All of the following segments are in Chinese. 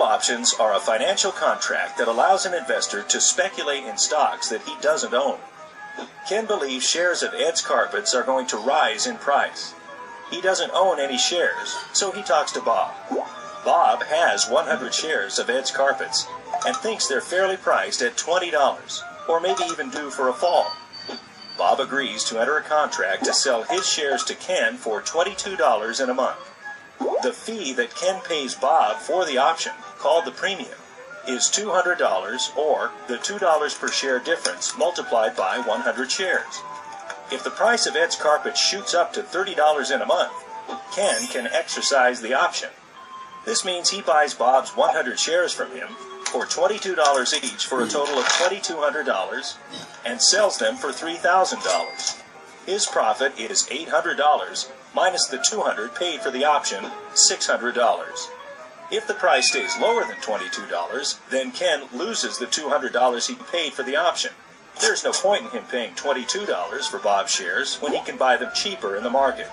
options are a financial contract that allows an investor to speculate in stocks that he doesn't own. Ken believes shares of Ed's Carpets are going to rise in price. He doesn't own any shares, so he talks to Bob. Bob has 100 shares of Ed's Carpets and thinks they're fairly priced at $20, or maybe even due for a fall. Bob agrees to enter a contract to sell his shares to Ken for $22 in a month. The fee that Ken pays Bob for the option, called the premium, is $200 or the $2 per share difference multiplied by 100 shares. If the price of Ed's carpet shoots up to $30 in a month, Ken can exercise the option. This means he buys Bob's 100 shares from him for $22 each for a total of $2,200 and sells them for $3,000. His profit is $800 minus the 200 paid for the option, $600. If the price stays lower than $22, then Ken loses the $200 he paid for the option. There's no point in him paying $22 for Bob's shares when he can buy them cheaper in the market.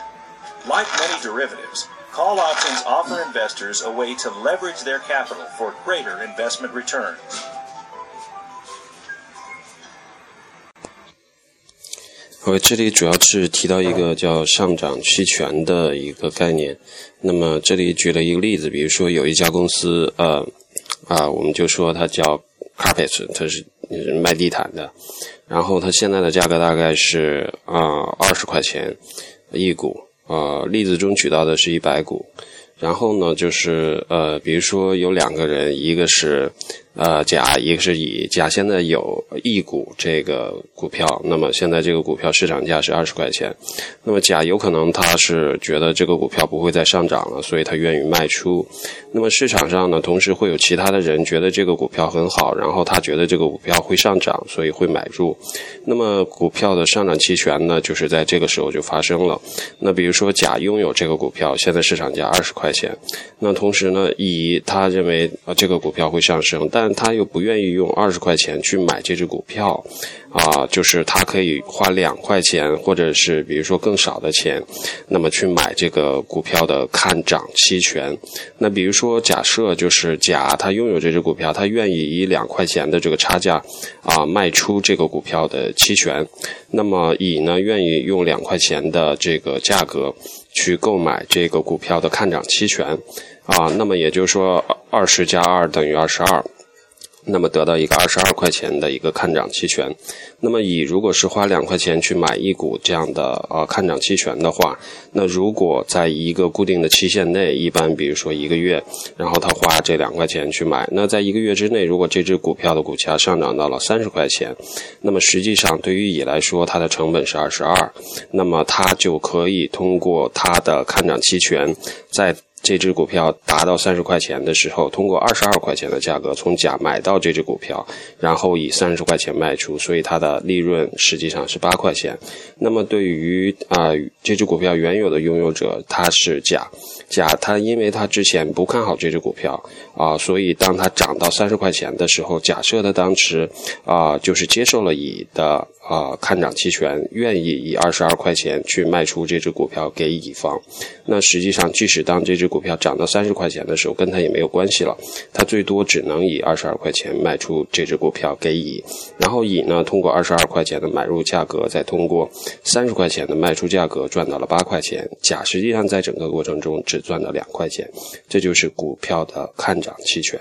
Like many derivatives, call options offer investors a way to leverage their capital for greater investment returns. 呃，这里主要是提到一个叫上涨期权的一个概念。那么这里举了一个例子，比如说有一家公司，呃，啊，我们就说它叫 Carpet，它是卖地毯的，然后它现在的价格大概是啊二十块钱一股，呃，例子中举到的是一百股。然后呢，就是呃，比如说有两个人，一个是呃甲，一个是乙。甲现在有一股这个股票，那么现在这个股票市场价是二十块钱。那么甲有可能他是觉得这个股票不会再上涨了，所以他愿意卖出。那么市场上呢，同时会有其他的人觉得这个股票很好，然后他觉得这个股票会上涨，所以会买入。那么股票的上涨期权呢，就是在这个时候就发生了。那比如说甲拥有这个股票，现在市场价二十块钱。那同时呢，乙他认为啊这个股票会上升，但他又不愿意用二十块钱去买这只股票。啊，就是他可以花两块钱，或者是比如说更少的钱，那么去买这个股票的看涨期权。那比如说，假设就是甲他拥有这只股票，他愿意以两块钱的这个差价啊卖出这个股票的期权。那么乙呢，愿意用两块钱的这个价格去购买这个股票的看涨期权。啊，那么也就是说，二十加二等于二十二。那么得到一个二十二块钱的一个看涨期权，那么乙如果是花两块钱去买一股这样的呃看涨期权的话，那如果在一个固定的期限内，一般比如说一个月，然后他花这两块钱去买，那在一个月之内，如果这只股票的股价上涨到了三十块钱，那么实际上对于乙来说，它的成本是二十二，那么他就可以通过他的看涨期权在。这只股票达到三十块钱的时候，通过二十二块钱的价格从甲买到这只股票，然后以三十块钱卖出，所以它的利润实际上是八块钱。那么对于啊这只股票原有的拥有者，他是甲，甲他因为他之前不看好这只股票啊，所以当它涨到三十块钱的时候，假设他当时啊就是接受了乙的。啊，看涨期权愿意以二十二块钱去卖出这只股票给乙方，那实际上即使当这只股票涨到三十块钱的时候，跟他也没有关系了，他最多只能以二十二块钱卖出这只股票给乙，然后乙呢通过二十二块钱的买入价格，再通过三十块钱的卖出价格赚到了八块钱，甲实际上在整个过程中只赚了两块钱，这就是股票的看涨期权。